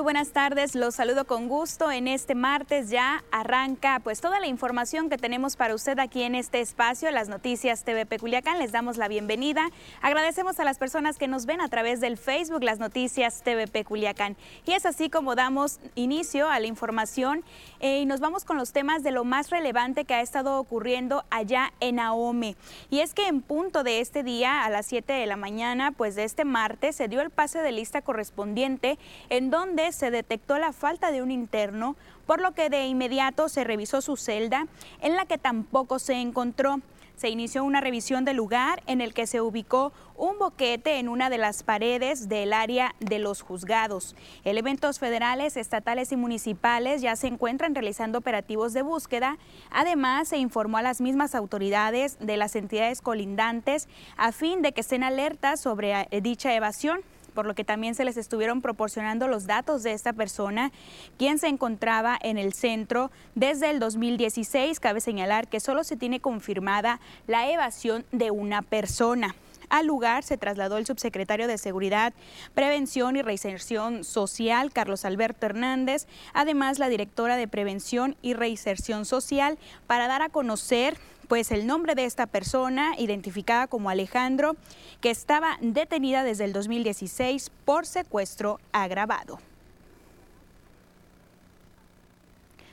Muy buenas tardes. Los saludo con gusto. En este martes ya arranca pues toda la información que tenemos para usted aquí en este espacio, las noticias TVP Culiacán. Les damos la bienvenida. Agradecemos a las personas que nos ven a través del Facebook, las noticias TVP Culiacán. Y es así como damos inicio a la información eh, y nos vamos con los temas de lo más relevante que ha estado ocurriendo allá en Ahome. Y es que en punto de este día, a las 7 de la mañana, pues de este martes, se dio el pase de lista correspondiente en donde se detectó la falta de un interno, por lo que de inmediato se revisó su celda, en la que tampoco se encontró. Se inició una revisión del lugar en el que se ubicó un boquete en una de las paredes del área de los juzgados. Elementos federales, estatales y municipales ya se encuentran realizando operativos de búsqueda. Además, se informó a las mismas autoridades de las entidades colindantes a fin de que estén alertas sobre eh, dicha evasión por lo que también se les estuvieron proporcionando los datos de esta persona, quien se encontraba en el centro desde el 2016. Cabe señalar que solo se tiene confirmada la evasión de una persona. Al lugar se trasladó el subsecretario de Seguridad, Prevención y Reinserción Social, Carlos Alberto Hernández, además la directora de Prevención y Reinserción Social, para dar a conocer pues el nombre de esta persona, identificada como Alejandro, que estaba detenida desde el 2016 por secuestro agravado.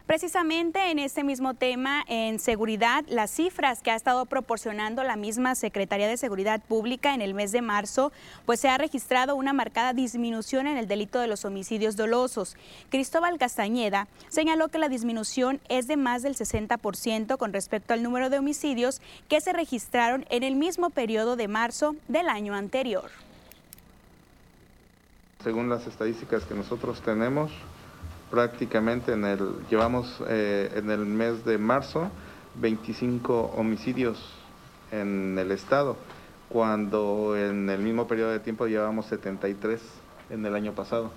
Precisamente en este mismo tema, en seguridad, las cifras que ha estado proporcionando la misma Secretaría de Seguridad Pública en el mes de marzo, pues se ha registrado una marcada disminución en el delito de los homicidios dolosos. Cristóbal Castañeda señaló que la disminución es de más del 60% con respecto al número de homicidios que se registraron en el mismo periodo de marzo del año anterior. Según las estadísticas que nosotros tenemos, prácticamente en el, llevamos eh, en el mes de marzo 25 homicidios en el estado, cuando en el mismo periodo de tiempo llevamos 73 en el año pasado.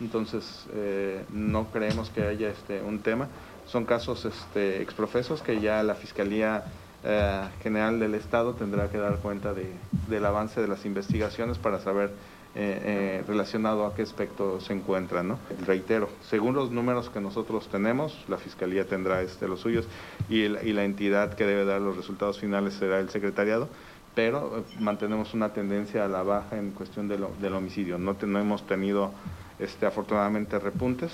Entonces, eh, no creemos que haya este, un tema. Son casos este, exprofesos que ya la Fiscalía eh, General del Estado tendrá que dar cuenta de, del avance de las investigaciones para saber eh, eh, relacionado a qué aspecto se encuentra. ¿no? Reitero, según los números que nosotros tenemos, la Fiscalía tendrá este, los suyos y, la entidad que debe dar los resultados finales será el secretariado, pero eh, mantenemos una tendencia a la baja en cuestión del homicidio. No, hemos tenido este, afortunadamente repuntes,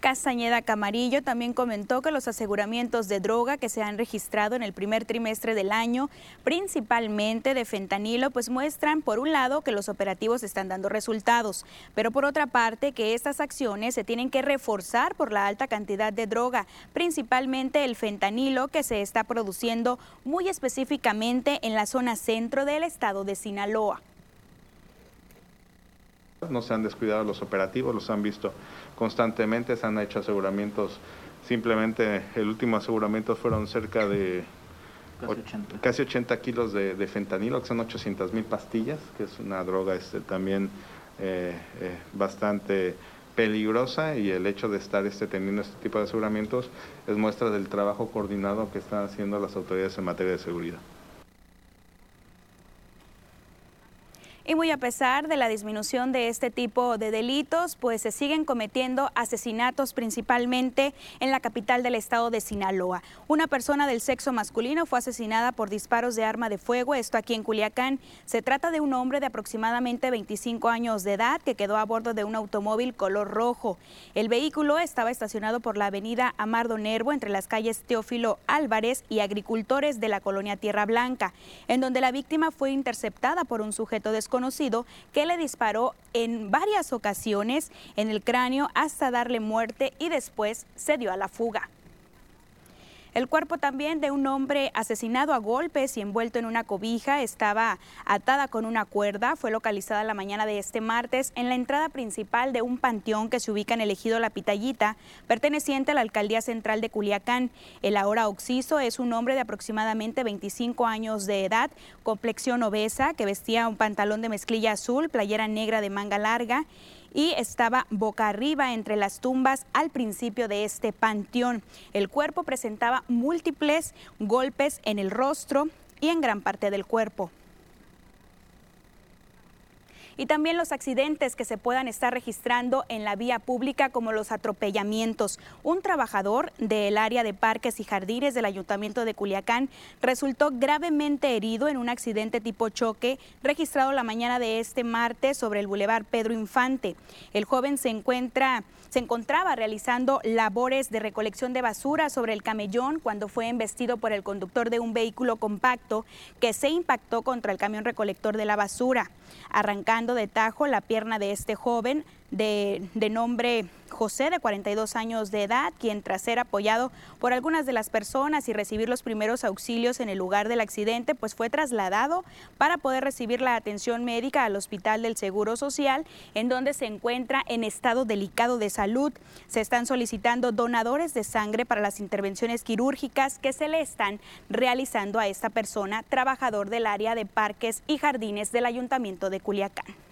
Castañeda Camarillo también comentó que los aseguramientos de droga que se han registrado en el primer trimestre del año, principalmente de fentanilo, pues muestran por un lado que los operativos están dando resultados, pero por otra parte que estas acciones se tienen que reforzar por la alta cantidad de droga, principalmente el fentanilo que se está produciendo muy específicamente en la zona centro del estado de Sinaloa. No se han descuidado los operativos, los han visto constantemente, se han hecho aseguramientos. Simplemente el último aseguramiento fueron cerca de casi 80, kilos de, fentanilo, que son 800 mil pastillas, que es una droga este, también eh, eh, bastante peligrosa y el hecho de estar este, teniendo este tipo de aseguramientos es muestra del trabajo coordinado que están haciendo las autoridades en materia de seguridad. Y muy a pesar de la disminución de este tipo de delitos, pues se siguen cometiendo asesinatos principalmente en la capital del estado de Sinaloa. Una persona del sexo masculino fue asesinada por disparos de arma de fuego, esto aquí en Culiacán. Se trata de un hombre de aproximadamente 25 años de edad que quedó a bordo de un automóvil color rojo. El vehículo estaba estacionado por la avenida Amardo Nervo entre las calles Teófilo Álvarez y agricultores de la colonia Tierra Blanca, en donde la víctima fue interceptada por un sujeto desconocido conocido que le disparó en varias ocasiones en el cráneo hasta darle muerte y después se dio a la fuga. El cuerpo también de un hombre asesinado a golpes y envuelto en una cobija estaba atada con una cuerda. Fue localizada la mañana de este martes en la entrada principal de un panteón que se ubica en el ejido La Pitayita, perteneciente a la alcaldía central de Culiacán. El ahora occiso es un hombre de aproximadamente 25 años de edad, complexión obesa, que vestía un pantalón de mezclilla azul, playera negra de manga larga y estaba boca arriba entre las tumbas al principio de este panteón. El cuerpo presentaba múltiples golpes en el rostro y en gran parte del cuerpo. Y también los accidentes que se puedan estar registrando en la vía pública como los atropellamientos. Un trabajador del área de parques y jardines del Ayuntamiento de Culiacán resultó gravemente herido en un accidente tipo choque registrado la mañana de este martes sobre el bulevar Pedro Infante. El joven se encuentra se encontraba realizando labores de recolección de basura sobre el camellón cuando fue embestido por el conductor de un vehículo compacto que se impactó contra el camión recolector de la basura, arrancando de tajo la pierna de este joven de, nombre José, de 42 años de edad, quien tras ser apoyado por algunas de las personas y recibir los primeros auxilios en el lugar del accidente, pues fue trasladado para poder recibir la atención médica al Hospital del Seguro Social, en donde se encuentra en estado delicado de salud. Se están solicitando donadores de sangre para las intervenciones quirúrgicas que se le están realizando a esta persona, trabajador del área de parques y jardines del Ayuntamiento de Culiacán.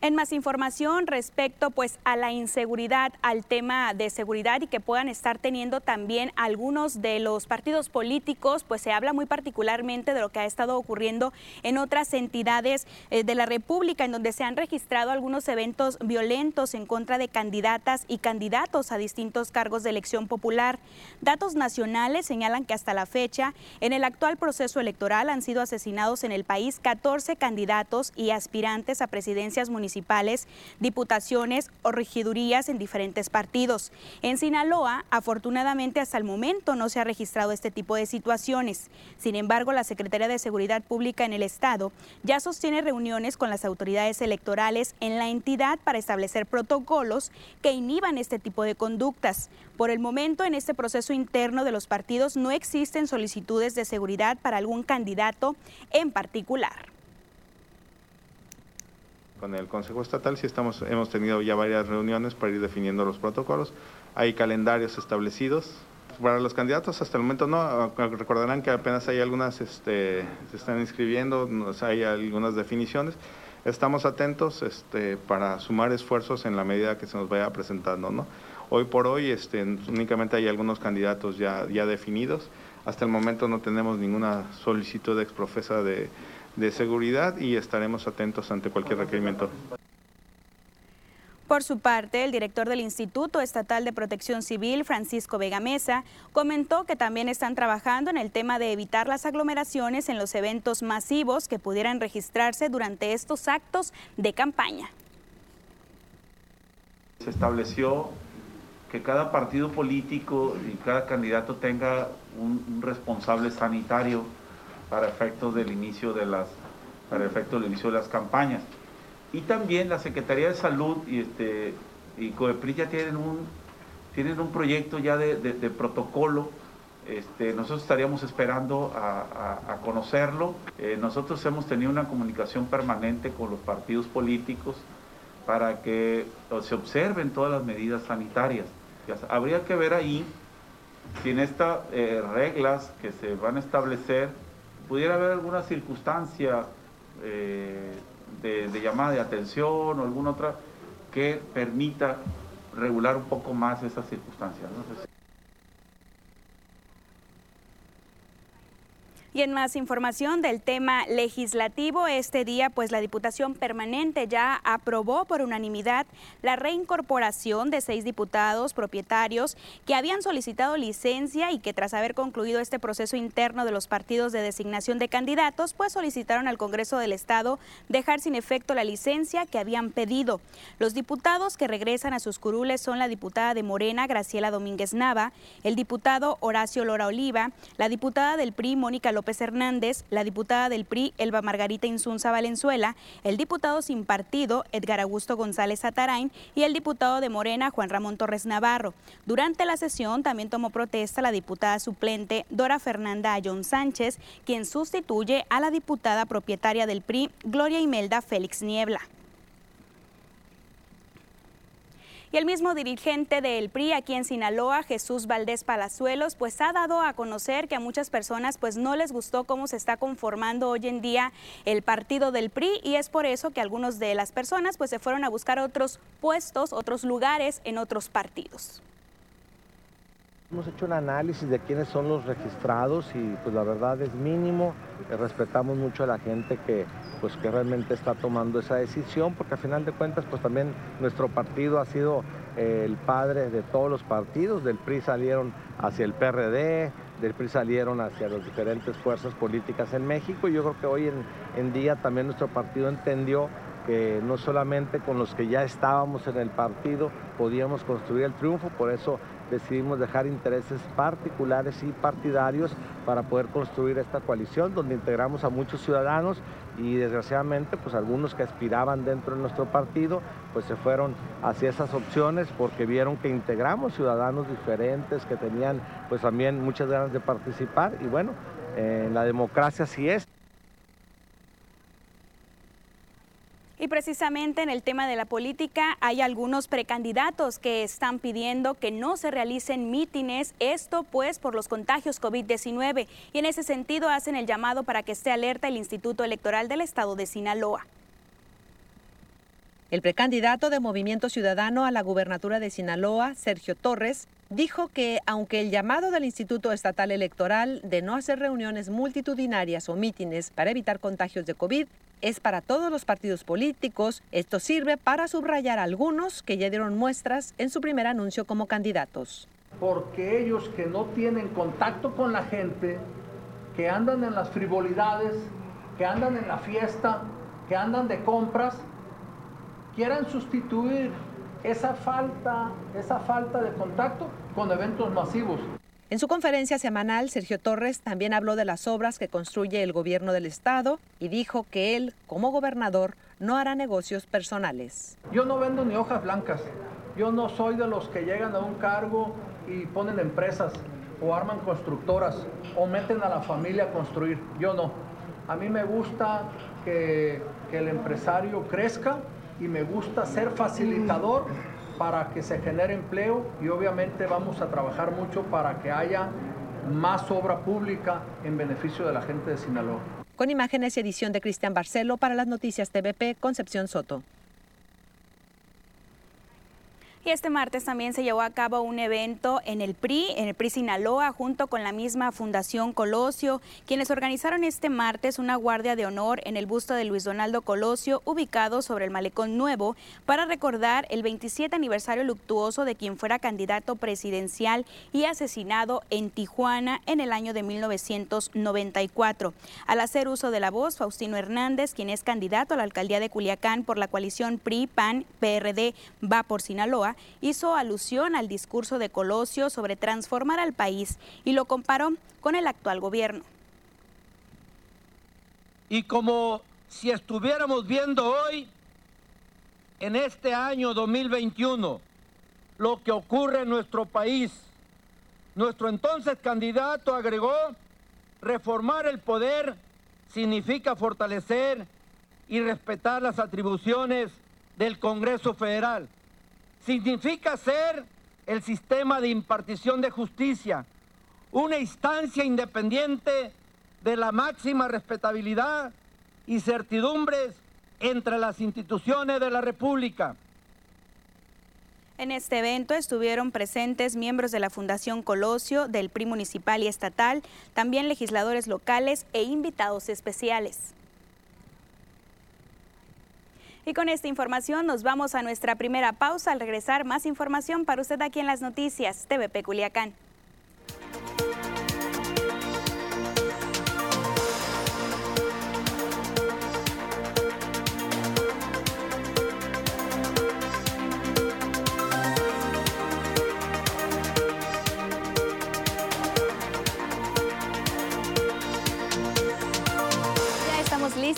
En más información respecto pues a la inseguridad, al tema de seguridad y que puedan estar teniendo también algunos de los partidos políticos, pues se habla muy particularmente de lo que ha estado ocurriendo en otras entidades eh, de la República en donde se han registrado algunos eventos violentos en contra de candidatas y candidatos a distintos cargos de elección popular. Datos nacionales señalan que hasta la fecha en el actual proceso electoral han sido asesinados en el país 14 candidatos y aspirantes a presidencias municipales municipales, diputaciones o regidurías en diferentes partidos. En Sinaloa, afortunadamente hasta el momento no se ha registrado este tipo de situaciones. Sin embargo, la Secretaría de Seguridad Pública en el Estado ya sostiene reuniones con las autoridades electorales en la entidad para establecer protocolos que inhiban este tipo de conductas. Por el momento, en este proceso interno de los partidos no existen solicitudes de seguridad para algún candidato en particular con el Consejo Estatal sí estamos, hemos tenido ya varias reuniones para ir definiendo los protocolos. Hay calendarios establecidos. Para los candidatos hasta el momento no, recordarán que apenas hay algunas, este, se están inscribiendo, hay algunas definiciones. Estamos atentos este, para sumar esfuerzos en la medida que se nos vaya presentando. ¿no? Hoy por hoy este, únicamente hay algunos candidatos ya, ya definidos. Hasta el momento no tenemos ninguna solicitud de exprofesa de, de seguridad y estaremos atentos ante cualquier requerimiento. Por su parte, el director del Instituto Estatal de Protección Civil, Francisco Vega Mesa, comentó que también están trabajando en el tema de evitar las aglomeraciones en los eventos masivos que pudieran registrarse durante estos actos de campaña. Se estableció que cada partido político y cada candidato tenga un, responsable sanitario para efectos del inicio de las, para efectos del inicio de las campañas. Y también la Secretaría de Salud y, este, y COEPRI ya tienen un, tienen un proyecto ya de, protocolo. Este, nosotros estaríamos esperando a, conocerlo. Eh, nosotros hemos tenido una comunicación permanente con los partidos políticos para que se observen todas las medidas sanitarias. Habría que ver ahí si en estas eh, reglas que se van a establecer pudiera haber alguna circunstancia eh, de, llamada de atención o alguna otra que permita regular un poco más esas circunstancias. Y en más información del tema legislativo, este día pues la Diputación Permanente ya aprobó por unanimidad la reincorporación de seis diputados propietarios que habían solicitado licencia y que tras haber concluido este proceso interno de los partidos de designación de candidatos, pues solicitaron al Congreso del Estado dejar sin efecto la licencia que habían pedido. Los diputados que regresan a sus curules son la diputada de Morena, Graciela Domínguez Nava, el diputado Horacio Lora Oliva, la diputada del PRI, Mónica López Hernández, la diputada del PRI, Elba Margarita Insunza Valenzuela, el diputado sin partido, Edgar Augusto González Atarain, y el diputado de Morena, Juan Ramón Torres Navarro. Durante la sesión también tomó protesta la diputada suplente Dora Fernanda Ayón Sánchez, quien sustituye a la diputada propietaria del PRI, Gloria Imelda Félix Niebla. Y el mismo dirigente del PRI aquí en Sinaloa, Jesús Valdés Palazuelos, pues ha dado a conocer que a muchas personas pues no les gustó cómo se está conformando hoy en día el partido del PRI y es por eso que algunos de las personas pues se fueron a buscar otros puestos, otros lugares en otros partidos. Hemos hecho un análisis de quiénes son los registrados y pues la verdad es mínimo. Eh, respetamos mucho a la gente que, pues, que realmente está tomando esa decisión porque a final de cuentas pues también nuestro partido ha sido eh, el padre de todos los partidos. Del PRI salieron hacia el PRD, del PRI salieron hacia las diferentes fuerzas políticas en México y yo creo que hoy en, en día también nuestro partido entendió que no solamente con los que ya estábamos en el partido podíamos construir el triunfo, por eso decidimos dejar intereses particulares y partidarios para poder construir esta coalición donde integramos a muchos ciudadanos y desgraciadamente pues algunos que aspiraban dentro de nuestro partido pues se fueron hacia esas opciones porque vieron que integramos ciudadanos diferentes que tenían pues también muchas ganas de participar y bueno, en la democracia sí es. Y precisamente en el tema de la política hay algunos precandidatos que están pidiendo que no se realicen mítines, esto pues por los contagios COVID-19 y en ese sentido hacen el llamado para que esté alerta el Instituto Electoral del Estado de Sinaloa. El precandidato de Movimiento Ciudadano a la gubernatura de Sinaloa, Sergio Torres, dijo que aunque el llamado del Instituto Estatal Electoral de no hacer reuniones multitudinarias o mítines para evitar contagios de COVID es para todos los partidos políticos. Esto sirve para subrayar a algunos que ya dieron muestras en su primer anuncio como candidatos. Porque ellos que no tienen contacto con la gente, que andan en las frivolidades, que andan en la fiesta, que andan de compras, quieran sustituir esa falta, esa falta de contacto con eventos masivos. En su conferencia semanal, Sergio Torres también habló de las obras que construye el gobierno del Estado y dijo que él, como gobernador, no hará negocios personales. Yo no vendo ni hojas blancas. Yo no soy de los que llegan a un cargo y ponen empresas o arman constructoras o meten a la familia a construir. Yo no. A mí me gusta que, que el empresario crezca y me gusta ser facilitador para que se genere empleo y obviamente vamos a trabajar mucho para que haya más obra pública en beneficio de la gente de Sinaloa. Con imágenes y edición de Cristian Barcelo para las noticias TVP, Concepción Soto. Este martes también se llevó a cabo un evento en el PRI, en el PRI Sinaloa, junto con la misma Fundación Colosio, quienes organizaron este martes una guardia de honor en el busto de Luis Donaldo Colosio, ubicado sobre el Malecón Nuevo, para recordar el 27 aniversario luctuoso de quien fuera candidato presidencial y asesinado en Tijuana en el año de 1994. Al hacer uso de la voz, Faustino Hernández, quien es candidato a la alcaldía de Culiacán por la coalición PRI, PAN, PRD, va por Sinaloa, hizo alusión al discurso de Colosio sobre transformar al país y lo comparó con el actual gobierno. Y como si estuviéramos viendo hoy, en este año 2021, lo que ocurre en nuestro país, nuestro entonces candidato agregó, reformar el poder significa fortalecer y respetar las atribuciones del Congreso Federal significa ser el sistema de impartición de justicia, una instancia independiente de la máxima respetabilidad y certidumbres entre las instituciones de la República. En este evento estuvieron presentes miembros de la Fundación Colosio, del PRI municipal y estatal, también legisladores locales e invitados especiales. Y con esta información nos vamos a nuestra primera pausa. Al regresar, más información para usted aquí en las noticias TVP Culiacán.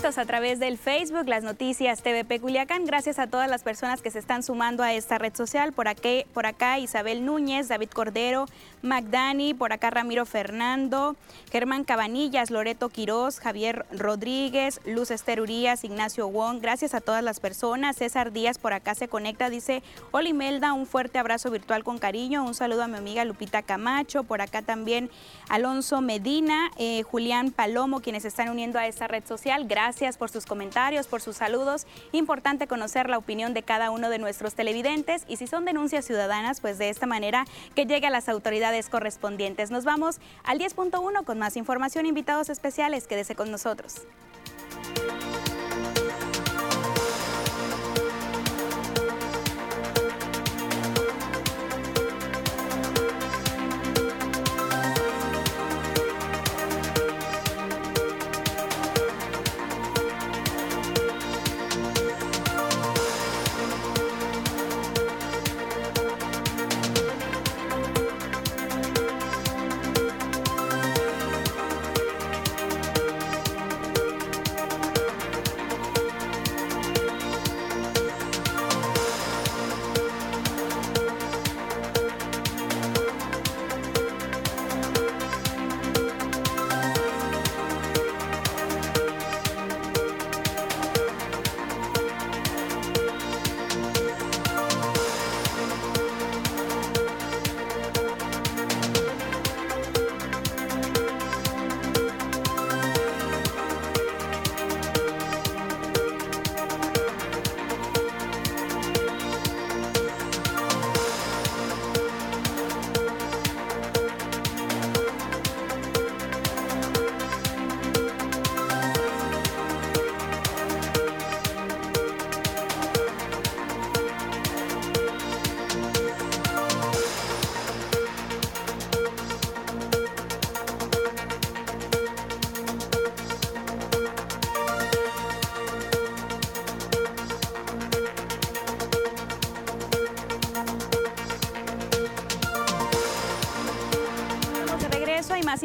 A través del Facebook, las noticias TVP Culiacán. Gracias a todas las personas que se están sumando a esta red social. Por, aquí, por acá Isabel Núñez, David Cordero, Magdani, por acá Ramiro Fernando, Germán Cabanillas, Loreto Quirós, Javier Rodríguez, Luz Ester Urias, Ignacio Wong. Gracias a todas las personas. César Díaz por acá se conecta. Dice, hola Imelda, un fuerte abrazo virtual con cariño. Un saludo a mi amiga Lupita Camacho. Por acá también Alonso Medina, eh, Julián Palomo, quienes se están uniendo a esta red social. Gracias gracias por sus comentarios, por sus saludos. Importante conocer la opinión de cada uno de nuestros televidentes y si son denuncias ciudadanas, pues de esta manera que llegue a las autoridades correspondientes. Nos vamos al 10.1 con más información, invitados especiales. Quédese con nosotros.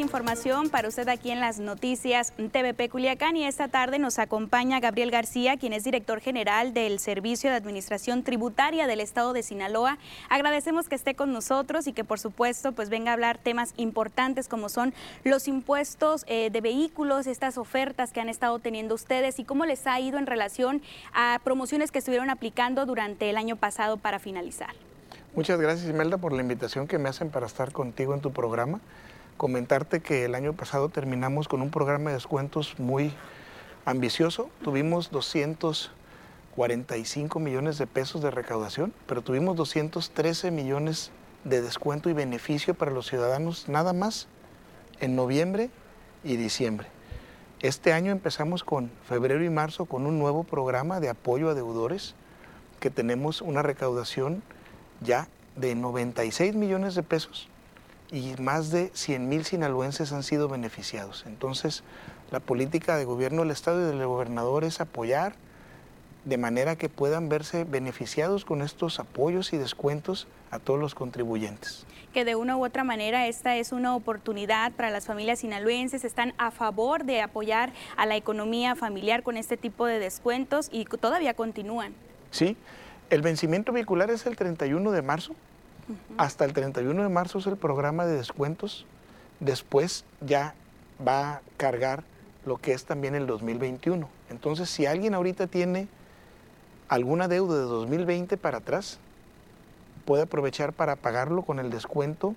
Información para usted aquí en las noticias TVP Culiacán y esta tarde nos acompaña Gabriel García, quien es director general del Servicio de Administración Tributaria del Estado de Sinaloa. Agradecemos que esté con nosotros y que por supuesto pues venga a hablar temas importantes como son los impuestos eh, de vehículos, estas ofertas que han estado teniendo ustedes y cómo les ha ido en relación a promociones que estuvieron aplicando durante el año pasado para finalizar. Muchas gracias Imelda por la invitación que me hacen para estar contigo en tu programa comentarte que el año pasado terminamos con un programa de descuentos muy ambicioso. Tuvimos 245 millones de pesos de recaudación, pero tuvimos 213 millones de descuento y beneficio para los ciudadanos nada más en noviembre y diciembre. Este año empezamos con febrero y marzo con un nuevo programa de apoyo a deudores que tenemos una recaudación ya de 96 millones de pesos y más de 100 mil sinaloenses han sido beneficiados. Entonces, la política de gobierno del Estado y del gobernador es apoyar de manera que puedan verse beneficiados con estos apoyos y descuentos a todos los contribuyentes. Que de una u otra manera esta es una oportunidad para las familias sinaloenses, están a favor de apoyar a la economía familiar con este tipo de descuentos y todavía continúan. Sí, el vencimiento vehicular es el 31 de marzo, hasta el 31 de marzo es el programa de descuentos. Después ya va a cargar lo que es también el 2021. Entonces, si alguien ahorita tiene alguna deuda de 2020 para atrás, puede aprovechar para pagarlo con el descuento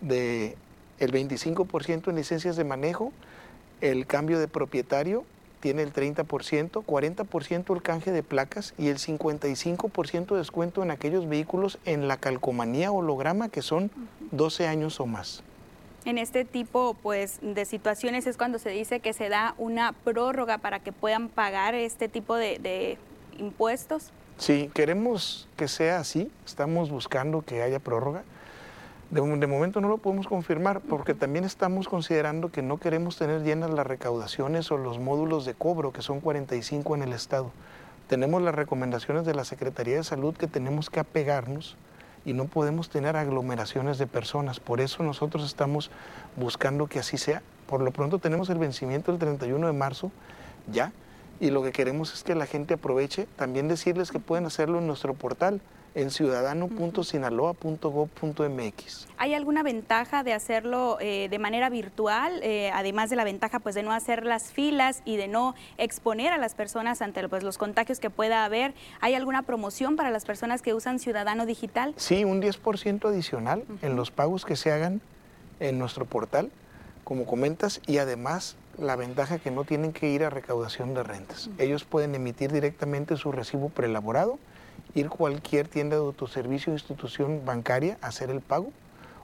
de el 25% en licencias de manejo, el cambio de propietario tiene el 30%, 40% el canje de placas y el 55% de descuento en aquellos vehículos en la calcomanía holograma que son 12 años o más. En este tipo pues, de situaciones es cuando se dice que se da una prórroga para que puedan pagar este tipo de, de impuestos. Sí, queremos que sea así, estamos buscando que haya prórroga. De, momento no lo podemos confirmar porque también estamos considerando que no queremos tener llenas las recaudaciones o los módulos de cobro, que son 45 en el Estado. Tenemos las recomendaciones de la Secretaría de Salud que tenemos que apegarnos y no podemos tener aglomeraciones de personas. Por eso nosotros estamos buscando que así sea. Por lo pronto tenemos el vencimiento el 31 de marzo ya y lo que queremos es que la gente aproveche. También decirles que pueden hacerlo en nuestro portal en ciudadano.sinaloa.gov.mx. ¿Hay alguna ventaja de hacerlo eh, de manera virtual, eh, además de la ventaja pues, de no hacer las filas y de no exponer a las personas ante pues, los contagios que pueda haber? ¿Hay alguna promoción para las personas que usan Ciudadano Digital? Sí, un 10% adicional en los pagos que se hagan en nuestro portal, como comentas, y además la ventaja que no tienen que ir a recaudación de rentas. Ellos pueden emitir directamente su recibo preelaborado, ir a cualquier tienda de autoservicio o institución bancaria a hacer el pago,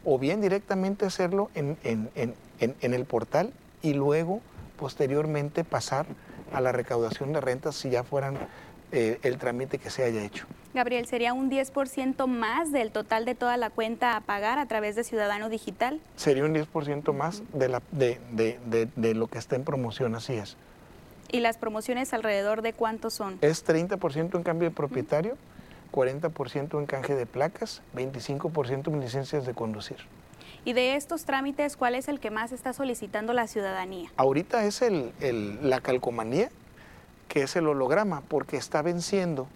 o bien directamente hacerlo en, en, en, en el portal y luego posteriormente pasar a la recaudación de rentas si ya fueran eh, el trámite que se haya hecho. Gabriel, ¿sería un 10% más del total de toda la cuenta a pagar a través de Ciudadano Digital? Sería un 10% más de, la, de, de, de, lo que está en promoción, así es. ¿Y las promociones alrededor de cuántos son? Es 30% en cambio de propietario, 40% en canje de placas, 25% en licencias de conducir. Y de estos trámites, ¿cuál es el que más está solicitando la ciudadanía? Ahorita es el, el, la calcomanía, que es el holograma, porque está venciendo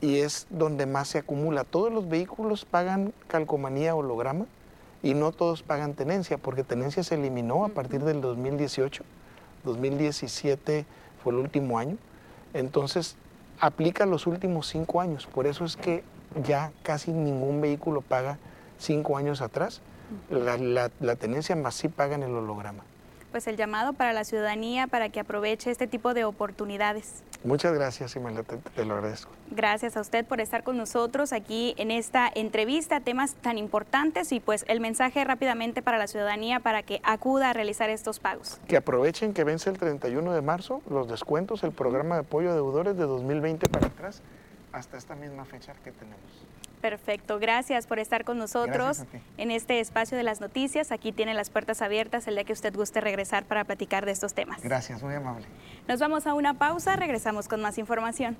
y es donde más se acumula. Todos los vehículos pagan calcomanía holograma y no todos pagan tenencia, porque tenencia se eliminó a partir del 2018, 2017 fue el último año, entonces aplica los últimos cinco años, por eso es que ya casi ningún vehículo paga cinco años atrás, la, la, la tenencia más sí paga en el holograma. Pues el llamado para la ciudadanía para que aproveche este tipo de oportunidades. Muchas gracias, Imelda, te, te, lo agradezco. Gracias a usted por estar con nosotros aquí en esta entrevista, temas tan importantes y pues el mensaje rápidamente para la ciudadanía para que acuda a realizar estos pagos. Que aprovechen que vence el 31 de marzo los descuentos, el programa de apoyo a deudores de 2020 para atrás hasta esta misma fecha que tenemos. Perfecto, gracias por estar con nosotros en este espacio de las noticias. Aquí tiene las puertas abiertas el día que usted guste regresar para platicar de estos temas. Gracias, muy amable. Nos vamos a una pausa, regresamos con más información.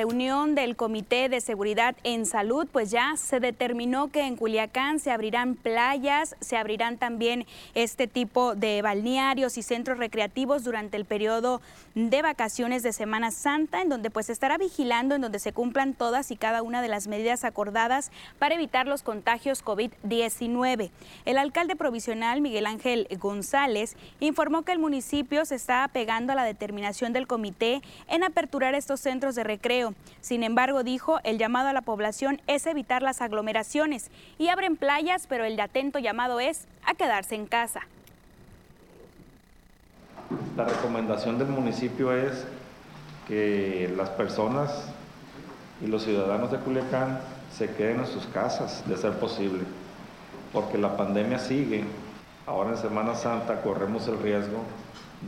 Reunión del Comité de Seguridad en Salud, pues ya se determinó que en Culiacán se abrirán playas, se abrirán también este tipo de balnearios y centros recreativos durante el periodo de vacaciones de Semana Santa, en donde pues estará vigilando, en donde se cumplan todas y cada una de las medidas acordadas para evitar los contagios COVID-19. El alcalde provisional Miguel Ángel González informó que el municipio se está apegando a la determinación del comité en aperturar estos centros de recreo. Sin embargo, dijo, el llamado a la población es evitar las aglomeraciones y abren playas, pero el atento llamado es a quedarse en casa. La recomendación del municipio es que las personas y los ciudadanos de Culiacán se queden en sus casas, de ser posible, porque la pandemia sigue. Ahora en Semana Santa corremos el riesgo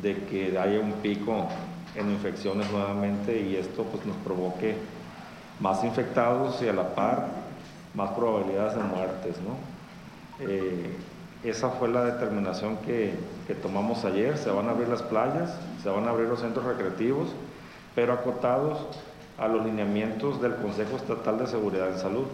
de que haya un pico en infecciones nuevamente y esto pues, nos provoque más infectados y a la par más probabilidades de muertes. ¿no? Eh, esa fue la determinación que, que tomamos ayer. Se van a abrir las playas, se van a abrir los centros recreativos, pero acotados a los lineamientos del Consejo Estatal de Seguridad en Salud.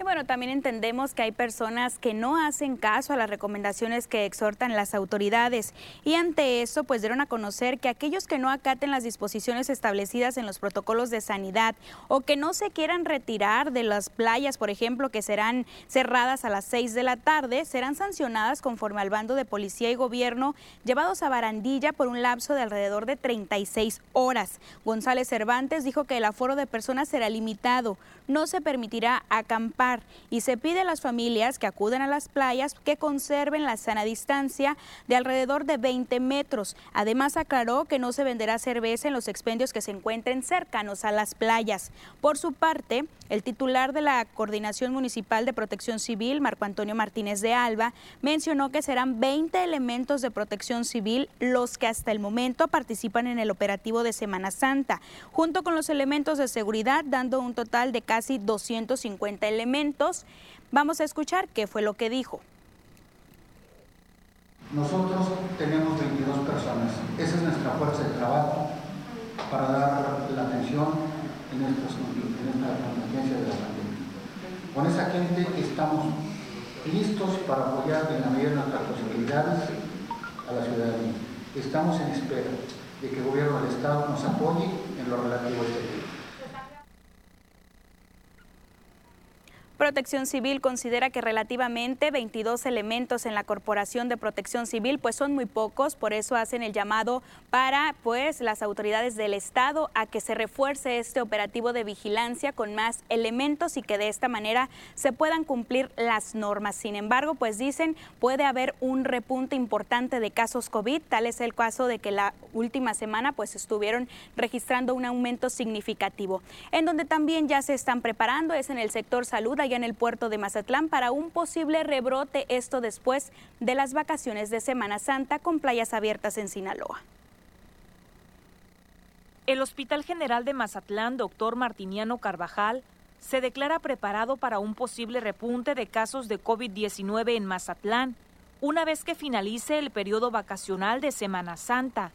Y bueno, también entendemos que hay personas que no hacen caso a las recomendaciones que exhortan las autoridades y ante eso pues dieron a conocer que aquellos que no acaten las disposiciones establecidas en los protocolos de sanidad o que no se quieran retirar de las playas, por ejemplo, que serán cerradas a las 6 de la tarde, serán sancionadas conforme al bando de policía y gobierno llevados a barandilla por un lapso de alrededor de 36 horas. González Cervantes dijo que el aforo de personas será limitado, no se permitirá acampar y se pide a las familias que acuden a las playas que conserven la sana distancia de alrededor de 20 metros. Además aclaró que no se venderá cerveza en los expendios que se encuentren cercanos a las playas. Por su parte, el titular de la Coordinación Municipal de Protección Civil, Marco Antonio Martínez de Alba, mencionó que serán 20 elementos de protección civil los que hasta el momento participan en el operativo de Semana Santa, junto con los elementos de seguridad, dando un total de casi 250 elementos Vamos a escuchar qué fue lo que dijo. Nosotros tenemos 22 personas. Esa es nuestra fuerza de trabajo para dar la atención en, esta contingencia de la pandemia. Con esa gente estamos listos para apoyar en la medida de nuestras posibilidades a la ciudadanía. Estamos en espera de que el gobierno del Estado nos apoye en lo relativo a este tema. Protección Civil considera que relativamente 22 elementos en la Corporación de Protección Civil pues son muy pocos, por eso hacen el llamado para pues las autoridades del estado a que se refuerce este operativo de vigilancia con más elementos y que de esta manera se puedan cumplir las normas. Sin embargo, pues dicen puede haber un repunte importante de casos COVID, tal es el caso de que la última semana pues estuvieron registrando un aumento significativo. En donde también ya se están preparando es en el sector salud en el puerto de Mazatlán para un posible rebrote, esto después de las vacaciones de Semana Santa con playas abiertas en Sinaloa. El Hospital General de Mazatlán, doctor Martiniano Carvajal, se declara preparado para un posible repunte de casos de COVID-19 en Mazatlán, una vez que finalice el periodo vacacional de Semana Santa.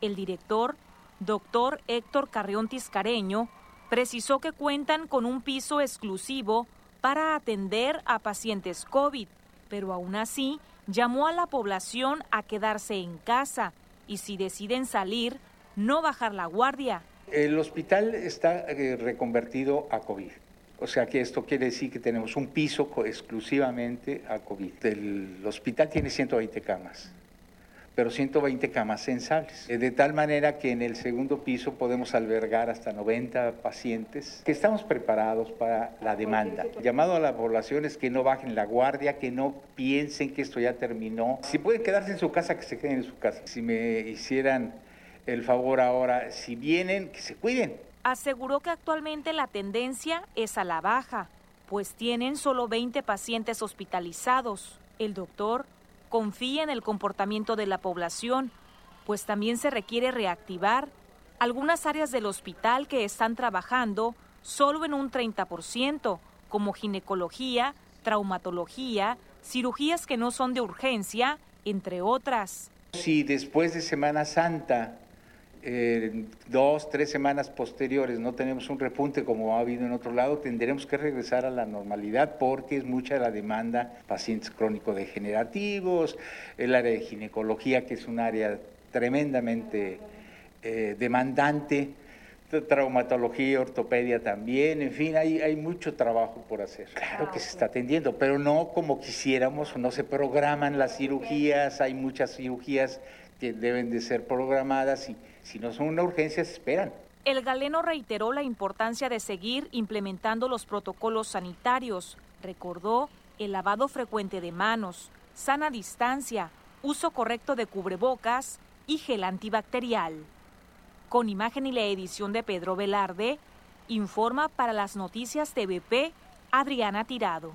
El director, doctor Héctor Carrión Tiscareño, precisó que cuentan con un piso exclusivo para atender a pacientes COVID, pero aún así llamó a la población a quedarse en casa y si deciden salir, no bajar la guardia. El hospital está eh, reconvertido a COVID. O sea que esto quiere decir que tenemos un piso exclusivamente a COVID. El hospital tiene 120 camas pero 120 camas sensables. Eh, de tal manera que en el segundo piso podemos albergar hasta 90 pacientes, que estamos preparados para la demanda. llamado a la población es que no bajen la guardia, que no piensen que esto ya terminó. Si pueden quedarse en su casa, que se queden en su casa. Si me hicieran el favor ahora, si vienen, que se cuiden. Aseguró que actualmente la tendencia es a la baja, pues tienen solo 20 pacientes hospitalizados. El doctor confía en el comportamiento de la población, pues también se requiere reactivar algunas áreas del hospital que están trabajando solo en un 30%, como ginecología, traumatología, cirugías que no son de urgencia, entre otras. Si después de Semana Santa eh, dos, tres semanas posteriores no tenemos un repunte como ha habido en otro lado, tendremos que regresar a la normalidad porque es mucha la demanda, pacientes crónico-degenerativos, el área de ginecología, que es un área tremendamente eh, demandante, traumatología, ortopedia también, en fin, hay, hay mucho trabajo por hacer. Claro que se está atendiendo, pero no como quisiéramos, no se programan las cirugías, hay muchas cirugías que deben de ser programadas y si no son una urgencia, se esperan. El galeno reiteró la importancia de seguir implementando los protocolos sanitarios. Recordó el lavado frecuente de manos, sana distancia, uso correcto de cubrebocas y gel antibacterial. Con imagen y la edición de Pedro Velarde, informa para las noticias TVP Adriana Tirado.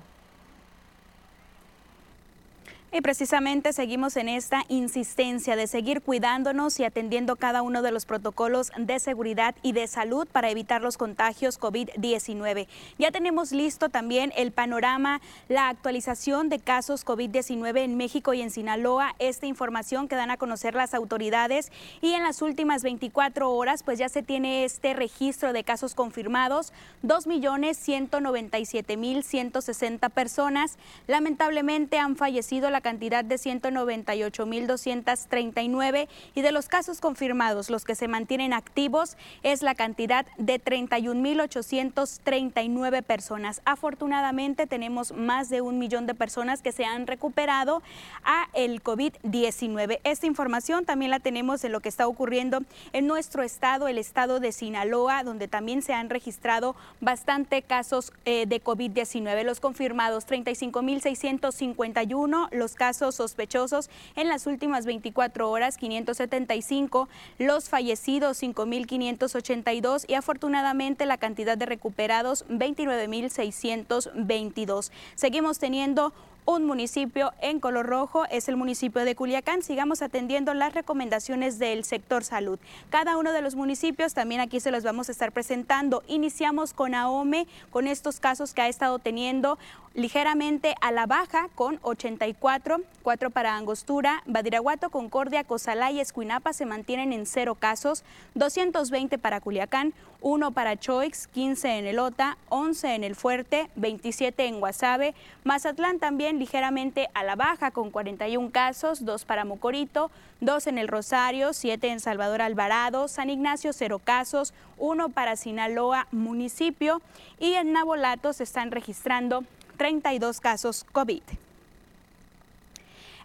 Y precisamente seguimos en esta insistencia de seguir cuidándonos y atendiendo cada uno de los protocolos de seguridad y de salud para evitar los contagios COVID-19. Ya tenemos listo también el panorama, la actualización de casos COVID-19 en México y en Sinaloa. Esta información que dan a conocer las autoridades y en las últimas 24 horas pues ya se tiene este registro de casos confirmados, 2.197.160 personas. Lamentablemente han fallecido la cantidad de 198.239 y de los casos confirmados, los que se mantienen activos, es la cantidad de 31.839 personas. Afortunadamente tenemos más de un millón de personas que se han recuperado a el COVID-19. Esta información también la tenemos en lo que está ocurriendo en nuestro estado, el estado de Sinaloa, donde también se han registrado bastante casos eh, de COVID-19. Los confirmados 35.651, los casos sospechosos en las últimas 24 horas, 575, los fallecidos 5.582 y afortunadamente la cantidad de recuperados 29.622. Seguimos teniendo un municipio en color rojo es el municipio de Culiacán. Sigamos atendiendo las recomendaciones del sector salud. Cada uno de los municipios también aquí se los vamos a estar presentando. Iniciamos con AOME, con estos casos que ha estado teniendo ligeramente a la baja con 84, 4 para Angostura, Badiraguato, Concordia, Cozalá y Escuinapa se mantienen en cero casos, 220 para Culiacán, 1 para Choix, 15 en el Ota, 11 en el Fuerte, 27 en Guasave, Mazatlán también ligeramente a la baja con 41 casos, 2 para Mocorito, 2 en el Rosario, 7 en Salvador Alvarado, San Ignacio 0 casos, 1 para Sinaloa municipio y en Nabolato se están registrando 32 casos COVID.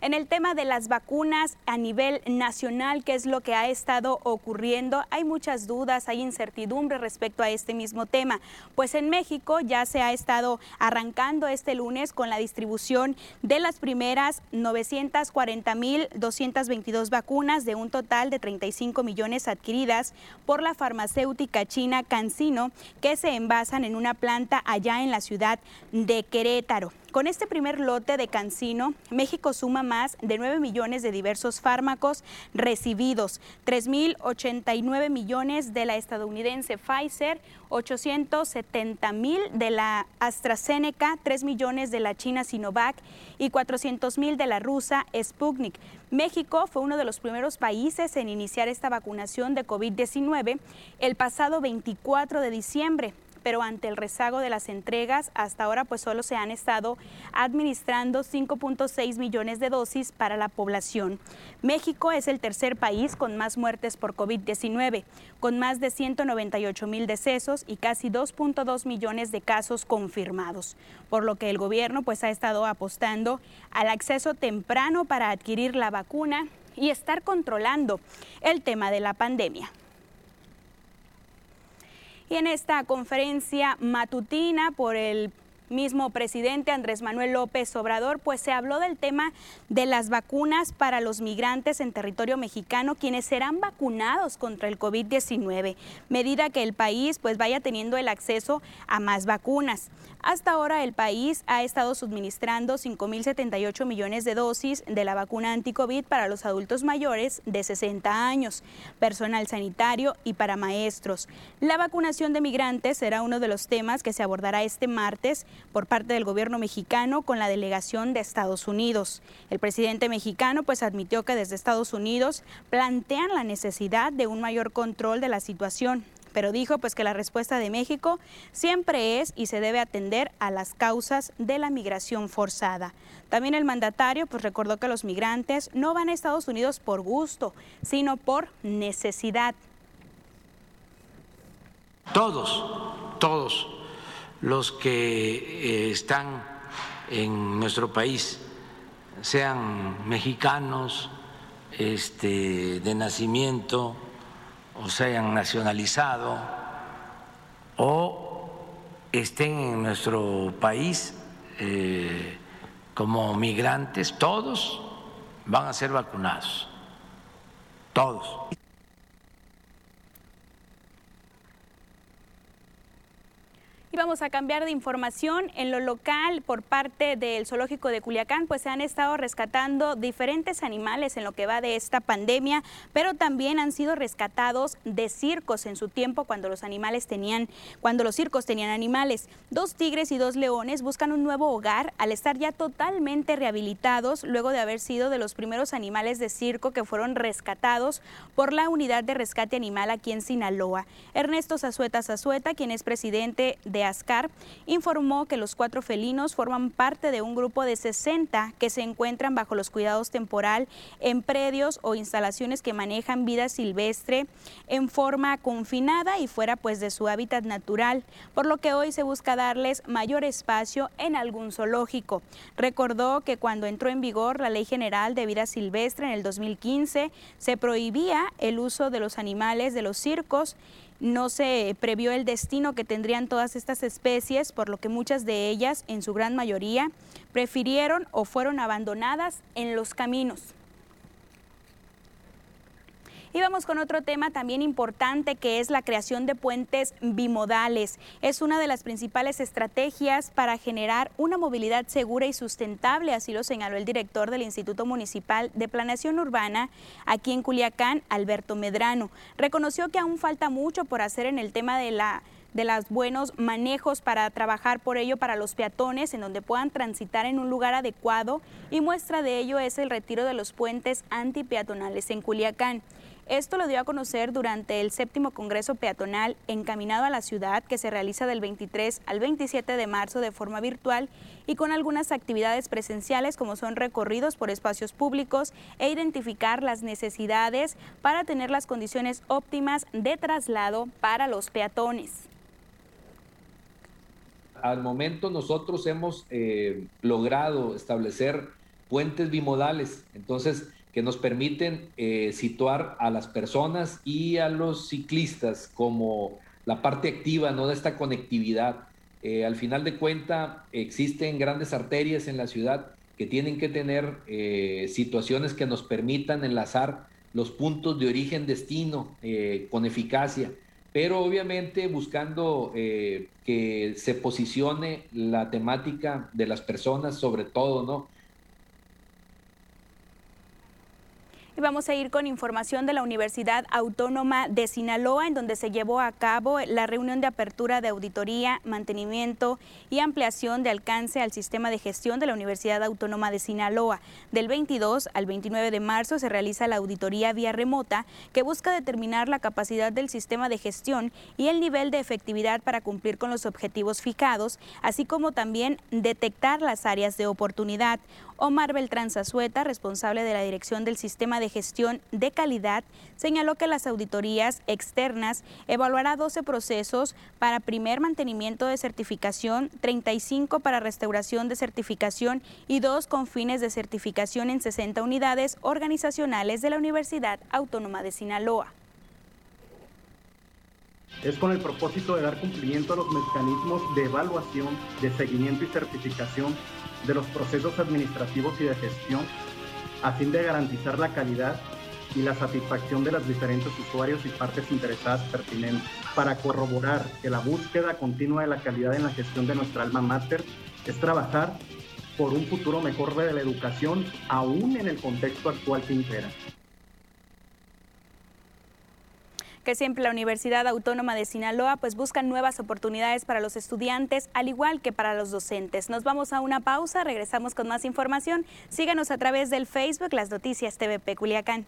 En el tema de las vacunas a nivel nacional, ¿qué es lo que ha estado ocurriendo? Hay muchas dudas, hay incertidumbre respecto a este mismo tema. Pues en México ya se ha estado arrancando este lunes con la distribución de las primeras 940.222 vacunas de un total de 35 millones adquiridas por la farmacéutica china CanSino que se envasan en una planta allá en la ciudad de Querétaro. Con este primer lote de Cancino, México suma más de 9 millones de diversos fármacos recibidos, 3.089 millones de la estadounidense Pfizer, 870 mil de la AstraZeneca, 3 millones de la China Sinovac y 400 mil de la rusa Sputnik. México fue uno de los primeros países en iniciar esta vacunación de COVID-19 el pasado 24 de diciembre pero ante el rezago de las entregas, hasta ahora pues solo se han estado administrando 5.6 millones de dosis para la población. México es el tercer país con más muertes por COVID-19, con más de 198 mil decesos y casi 2.2 millones de casos confirmados, por lo que el gobierno pues ha estado apostando al acceso temprano para adquirir la vacuna y estar controlando el tema de la pandemia. Y en esta conferencia matutina por el mismo presidente Andrés Manuel López Obrador, pues se habló del tema de las vacunas para los migrantes en territorio mexicano, quienes serán vacunados contra el COVID-19, medida que el país pues vaya teniendo el acceso a más vacunas. Hasta ahora el país ha estado suministrando 5.078 millones de dosis de la vacuna anti-COVID para los adultos mayores de 60 años, personal sanitario y para maestros. La vacunación de migrantes será uno de los temas que se abordará este martes por parte del gobierno mexicano con la delegación de Estados Unidos. El presidente mexicano pues admitió que desde Estados Unidos plantean la necesidad de un mayor control de la situación pero dijo pues que la respuesta de México siempre es y se debe atender a las causas de la migración forzada. También el mandatario pues recordó que los migrantes no van a Estados Unidos por gusto, sino por necesidad. Todos, todos los que eh, están en nuestro país, sean mexicanos este, de nacimiento, o se hayan nacionalizado o estén en nuestro país eh, como migrantes, todos van a ser vacunados, todos. Y vamos a cambiar de información. En lo local, por parte del Zoológico de Culiacán, pues se han estado rescatando diferentes animales en lo que va de esta pandemia, pero también han sido rescatados de circos en su tiempo cuando los animales tenían, cuando los circos tenían animales. Dos tigres y dos leones buscan un nuevo hogar al estar ya totalmente rehabilitados luego de haber sido de los primeros animales de circo que fueron rescatados por la unidad de rescate animal aquí en Sinaloa. Ernesto Zazueta Zazueta, quien es presidente de Ascar, informó que los cuatro felinos forman parte de un grupo de 60 que se encuentran bajo los cuidados temporal en predios o instalaciones que manejan vida silvestre en forma confinada y fuera pues de su hábitat natural, por lo que hoy se busca darles mayor espacio en algún zoológico. Recordó que cuando entró en vigor la Ley General de Vida Silvestre en el 2015 se prohibía el uso de los animales de los circos no se previó el destino que tendrían todas estas especies, por lo que muchas de ellas, en su gran mayoría, prefirieron o fueron abandonadas en los caminos. Y vamos con otro tema también importante que es la creación de puentes bimodales. Es una de las principales estrategias para generar una movilidad segura y sustentable, así lo señaló el director del Instituto Municipal de Planeación Urbana aquí en Culiacán, Alberto Medrano. Reconoció que aún falta mucho por hacer en el tema de la de los buenos manejos para trabajar por ello para los peatones en donde puedan transitar en un lugar adecuado y muestra de ello es el retiro de los puentes antipeatonales en Culiacán. Esto lo dio a conocer durante el séptimo Congreso Peatonal encaminado a la ciudad que se realiza del 23 al 27 de marzo de forma virtual y con algunas actividades presenciales como son recorridos por espacios públicos e identificar las necesidades para tener las condiciones óptimas de traslado para los peatones. Al momento nosotros hemos eh, logrado establecer puentes bimodales, entonces que nos permiten eh, situar a las personas y a los ciclistas como la parte activa ¿no? de esta conectividad. Eh, al final de cuenta existen grandes arterias en la ciudad que tienen que tener eh, situaciones que nos permitan enlazar los puntos de origen-destino con eficacia, pero obviamente buscando que se posicione la temática de las personas sobre todo, ¿no? Vamos a ir con información de la Universidad Autónoma de Sinaloa, en donde se llevó a cabo la reunión de apertura de auditoría, mantenimiento y ampliación de alcance al sistema de gestión de la Universidad Autónoma de Sinaloa. Del 22 al 29 de marzo se realiza la auditoría vía remota que busca determinar la capacidad del sistema de gestión y el nivel de efectividad para cumplir con los objetivos fijados, así como también detectar las áreas de oportunidad. Omar Beltrán Zazueta, responsable de la Dirección del Sistema de Gestión de Calidad, señaló que las auditorías externas evaluará 12 procesos para primer mantenimiento de certificación, 35 para restauración de certificación y dos con fines de certificación en 60 unidades organizacionales de la Universidad Autónoma de Sinaloa. Es con el propósito de dar cumplimiento a los mecanismos de evaluación, de seguimiento y certificación de los procesos administrativos y de gestión, a fin de garantizar la calidad y la satisfacción de los diferentes usuarios y partes interesadas pertinentes, para corroborar que la búsqueda continua de la calidad en la gestión de nuestra alma mater es trabajar por un futuro mejor de la educación, aún en el contexto actual que impera. Que siempre la Universidad Autónoma de Sinaloa pues busca nuevas oportunidades para los estudiantes, al igual que para los docentes. Nos vamos a una pausa, regresamos con más información. Síganos a través del Facebook Las Noticias TVP Culiacán.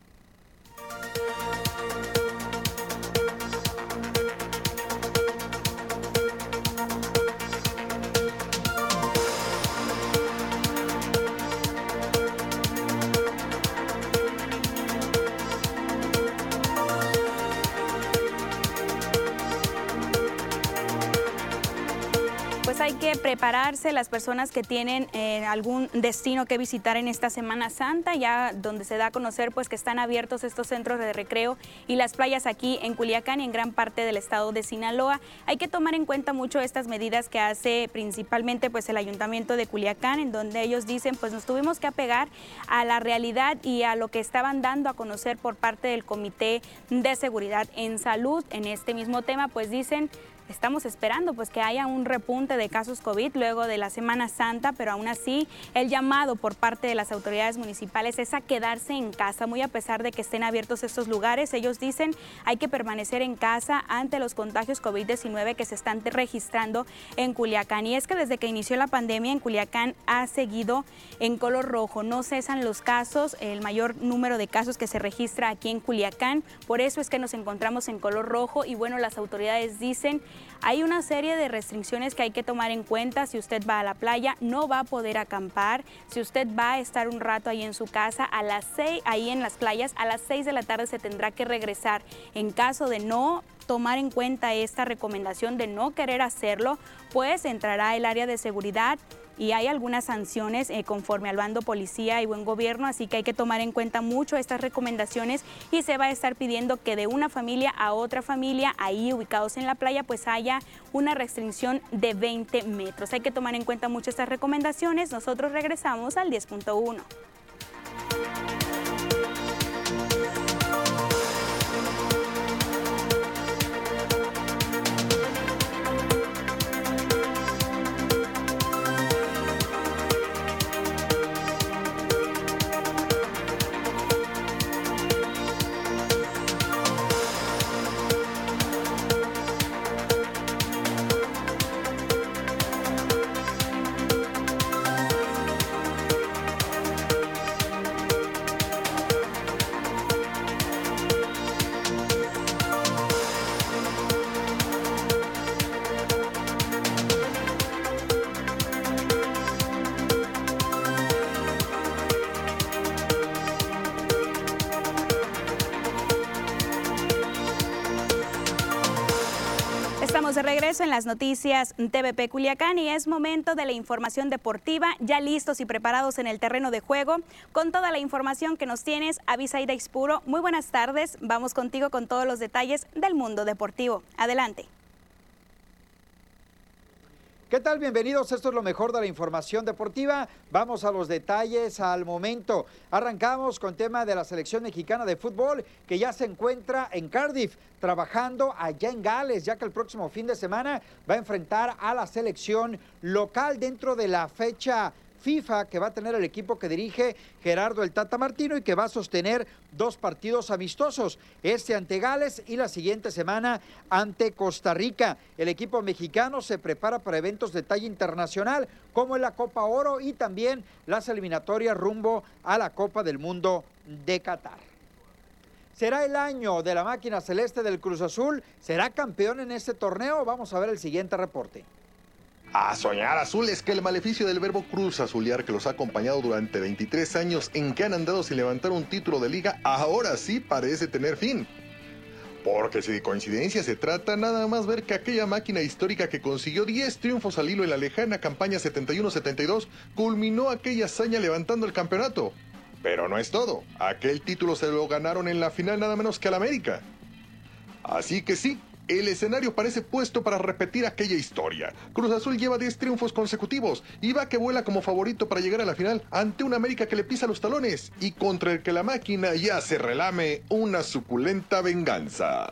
Prepararse las personas que tienen eh, algún destino que visitar en esta Semana Santa, ya donde se da a conocer pues que están abiertos estos centros de recreo y las playas aquí en Culiacán y en gran parte del estado de Sinaloa. Hay que tomar en cuenta mucho estas medidas que hace principalmente pues el Ayuntamiento de Culiacán, en donde ellos dicen pues nos tuvimos que apegar a la realidad y a lo que estaban dando a conocer por parte del Comité de Seguridad en Salud. En este mismo tema pues dicen estamos esperando pues que haya un repunte de casos COVID luego de la Semana Santa, pero aún así el llamado por parte de las autoridades municipales es a quedarse en casa, muy a pesar de que estén abiertos estos lugares. Ellos dicen hay que permanecer en casa ante los contagios COVID-19 que se están registrando en Culiacán. Y es que desde que inició la pandemia en Culiacán ha seguido en color rojo, no cesan los casos, el mayor número de casos que se registra aquí en Culiacán, por eso es que nos encontramos en color rojo y bueno, las autoridades dicen hay una serie de restricciones que hay que tomar en cuenta. Si usted va a la playa, no va a poder acampar. Si usted va a estar un rato ahí en su casa, a las 6, ahí en las playas, a las 6 de la tarde se tendrá que regresar. En caso de no tomar en cuenta esta recomendación de no querer hacerlo, pues entrará el área de seguridad y hay algunas sanciones eh, conforme al bando policía y buen gobierno, así que hay que tomar en cuenta mucho estas recomendaciones y se va a estar pidiendo que de una familia a otra familia, ahí ubicados en la playa, pues haya una restricción de 20 metros. Hay que tomar en cuenta mucho estas recomendaciones. Nosotros regresamos al 10.1. las noticias TVP Culiacán y es momento de la información deportiva, ya listos y preparados en el terreno de juego. Con toda la información que nos tienes, Avisaida Expuro, muy buenas tardes. Vamos contigo con todos los detalles del mundo deportivo. Adelante. ¿Qué tal? Bienvenidos. Esto es lo mejor de la información deportiva. Vamos a los detalles al momento. Arrancamos con tema de la selección mexicana de fútbol que ya se encuentra en Cardiff trabajando allá en Gales, ya que el próximo fin de semana va a enfrentar a la selección local dentro de la fecha FIFA que va a tener el equipo que dirige Gerardo el Tata Martino y que va a sostener dos partidos amistosos, este ante Gales y la siguiente semana ante Costa Rica. El equipo mexicano se prepara para eventos de talla internacional como la Copa Oro y también las eliminatorias rumbo a la Copa del Mundo de Qatar. ¿Será el año de la máquina celeste del Cruz Azul? ¿Será campeón en este torneo? Vamos a ver el siguiente reporte. A soñar azul es que el maleficio del verbo cruz azulear que los ha acompañado durante 23 años en que han andado sin levantar un título de liga, ahora sí parece tener fin. Porque si de coincidencia se trata, nada más ver que aquella máquina histórica que consiguió 10 triunfos al hilo en la lejana campaña 71-72 culminó aquella hazaña levantando el campeonato. Pero no es todo, aquel título se lo ganaron en la final nada menos que al América. Así que sí, el escenario parece puesto para repetir aquella historia. Cruz Azul lleva 10 triunfos consecutivos y va que vuela como favorito para llegar a la final ante un América que le pisa los talones y contra el que la máquina ya se relame una suculenta venganza.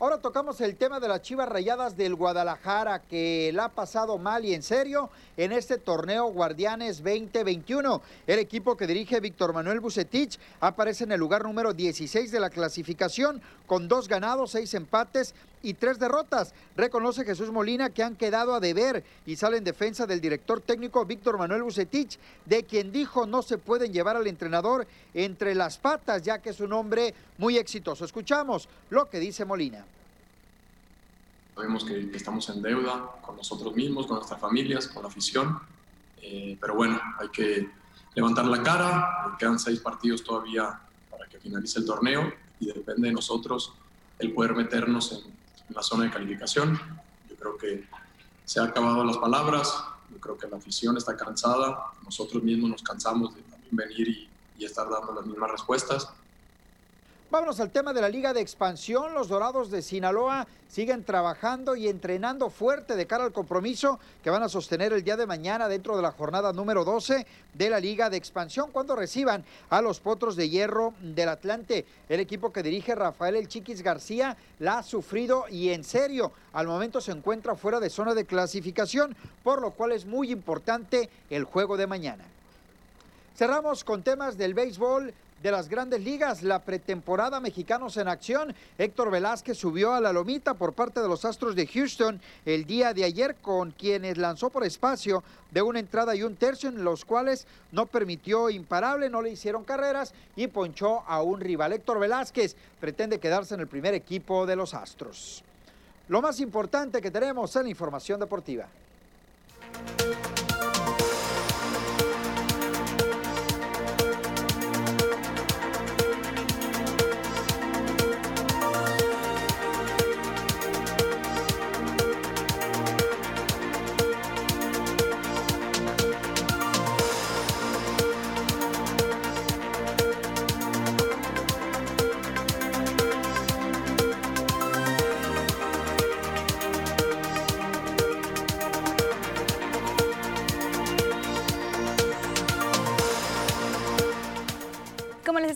Ahora tocamos el tema de las Chivas Rayadas del Guadalajara, que la ha pasado mal y en serio en este torneo Guardianes 2021. El equipo que dirige Víctor Manuel Bucetich aparece en el lugar número 16 de la clasificación, con dos ganados, seis empates y tres derrotas. Reconoce Jesús Molina que han quedado a deber y sale en defensa del director técnico Víctor Manuel Bucetich, de quien dijo no se pueden llevar al entrenador entre las patas, ya que es un hombre muy exitoso. Escuchamos lo que dice Molina. Sabemos que, estamos en deuda con nosotros mismos, con nuestras familias, con la afición, eh, pero bueno, hay que levantar la cara, quedan seis partidos todavía para que finalice el torneo y depende de nosotros el poder meternos en, la zona de calificación. Yo creo que se han acabado las palabras, yo creo que la afición está cansada, nosotros mismos nos cansamos de también venir y, y estar dando las mismas respuestas Vámonos al tema de la Liga de Expansión. Los Dorados de Sinaloa siguen trabajando y entrenando fuerte de cara al compromiso que van a sostener el día de mañana dentro de la jornada número 12 de la Liga de Expansión cuando reciban a los Potros de Hierro del Atlante. El equipo que dirige Rafael El Chiquis García la ha sufrido y en serio. Al momento se encuentra fuera de zona de clasificación, por lo cual es muy importante el juego de mañana. Cerramos con temas del béisbol de las grandes ligas, la pretemporada Mexicanos en Acción. Héctor Velázquez subió a la lomita por parte de los Astros de Houston el día de ayer, con quienes lanzó por espacio de una entrada y un tercio, en los cuales no permitió imparable, no le hicieron carreras y ponchó a un rival. Héctor Velázquez pretende quedarse en el primer equipo de los Astros. Lo más importante que tenemos en la información deportiva.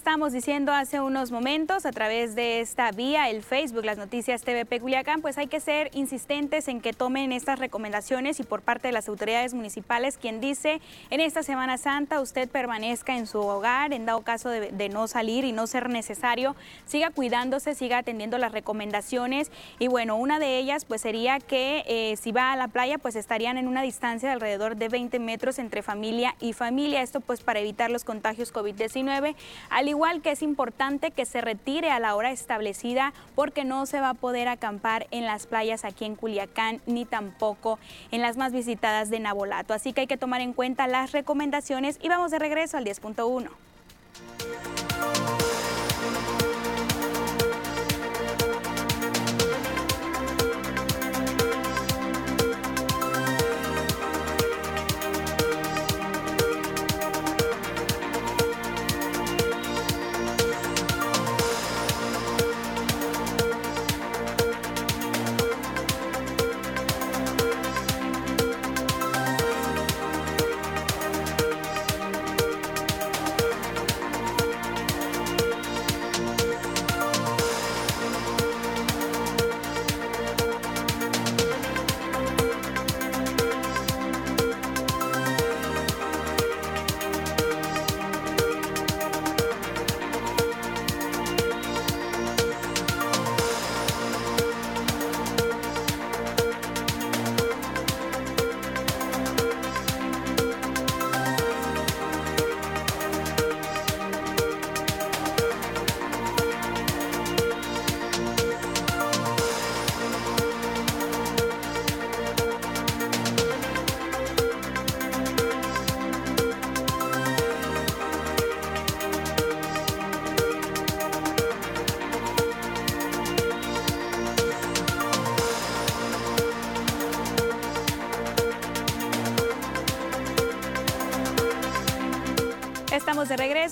Estábamos diciendo hace unos momentos a través de esta vía, el Facebook, las noticias TVP Culiacán, pues hay que ser insistentes en que tomen estas recomendaciones y por parte de las autoridades municipales, quien dice en esta Semana Santa usted permanezca en su hogar, en dado caso de, no salir y no ser necesario, siga cuidándose, siga atendiendo las recomendaciones. Y bueno, una de ellas pues sería que eh, si va a la playa pues estarían en una distancia de alrededor de 20 metros entre familia y familia, esto pues para evitar los contagios COVID-19, al igual que es importante que se retire a la hora establecida porque no se va a poder acampar en las playas aquí en Culiacán ni tampoco en las más visitadas de Nabolato. Así que hay que tomar en cuenta las recomendaciones y vamos de regreso al 10.1.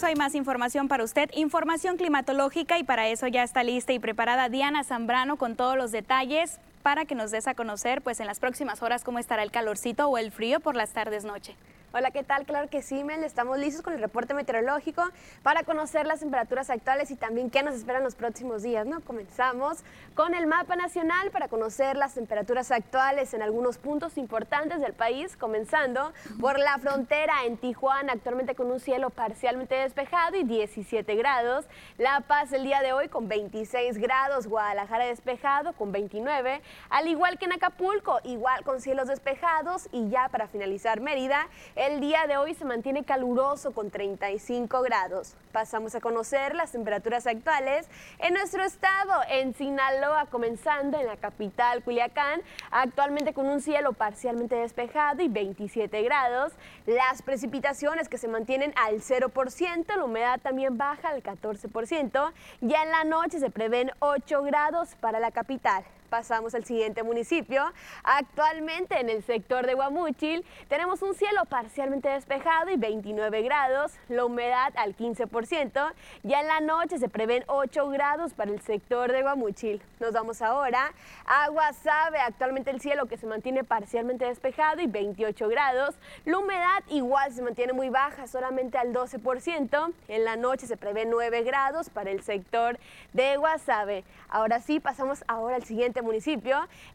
hay más información para usted, información climatológica y para eso ya está lista y preparada Diana Zambrano con todos los detalles para que nos des a conocer pues en las próximas horas cómo estará el calorcito o el frío por las tardes noche. Hola, ¿qué tal? Claro que sí, Mel. Estamos listos con el reporte meteorológico para conocer las temperaturas actuales y también qué nos esperan los próximos días, ¿no? Comenzamos con el mapa nacional para conocer las temperaturas actuales en algunos puntos importantes del país, comenzando por la frontera en Tijuana, actualmente con un cielo parcialmente despejado y 17 grados. La Paz el día de hoy con 26 grados, Guadalajara despejado con 29, al igual que en Acapulco, igual con cielos despejados y ya para finalizar Mérida, el día de hoy se mantiene caluroso con 35 grados. Pasamos a conocer las temperaturas actuales en nuestro estado, en Sinaloa, comenzando en la capital Culiacán, actualmente con un cielo parcialmente despejado y 27 grados. Las precipitaciones que se mantienen al 0%, la humedad también baja al 14%. Ya en la noche se prevén 8 grados para la capital. Pasamos al siguiente municipio. Actualmente en el sector de Guamúchil tenemos un cielo parcialmente despejado y 29 grados, la humedad al 15%. Ya en la noche se prevén 8 grados para el sector de Guamúchil. Nos vamos ahora a Guasave. Actualmente el cielo que se mantiene parcialmente despejado y 28 grados. La humedad igual se mantiene muy baja, solamente al 12%. En la noche se prevé 9 grados para el sector de Guasave. Ahora sí, pasamos ahora al siguiente.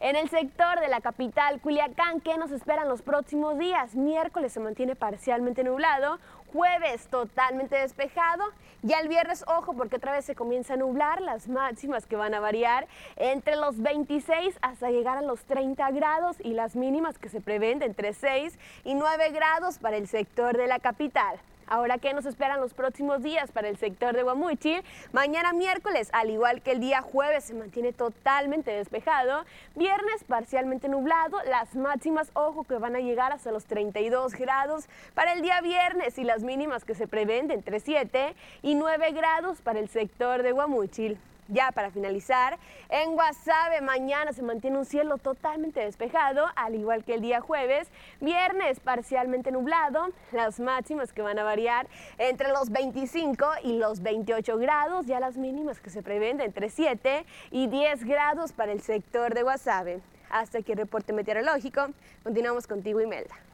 En el sector de la capital, Culiacán, ¿qué nos esperan los próximos días? Miércoles se mantiene parcialmente nublado, jueves totalmente despejado, ya el viernes, ojo, porque otra vez se comienza a nublar, las máximas que van a variar entre los 26 hasta llegar a los 30 grados y las mínimas que se prevén de entre 6 y 9 grados para el sector de la capital. Ahora, ¿qué nos esperan los próximos días para el sector de Guamuchil? Mañana miércoles, al igual que el día jueves, se mantiene totalmente despejado. Viernes, parcialmente nublado. Las máximas, ojo, que van a llegar hasta los 32 grados para el día viernes y las mínimas que se prevén de entre 7 y 9 grados para el sector de Guamuchil. Ya para finalizar, en Guasave mañana se mantiene un cielo totalmente despejado, al igual que el día jueves. Viernes parcialmente nublado, las máximas que van a variar entre los 25 y los 28 grados, ya las mínimas que se prevén entre 7 y 10 grados para el sector de Guasave. Hasta aquí el reporte meteorológico. Continuamos contigo, Imelda.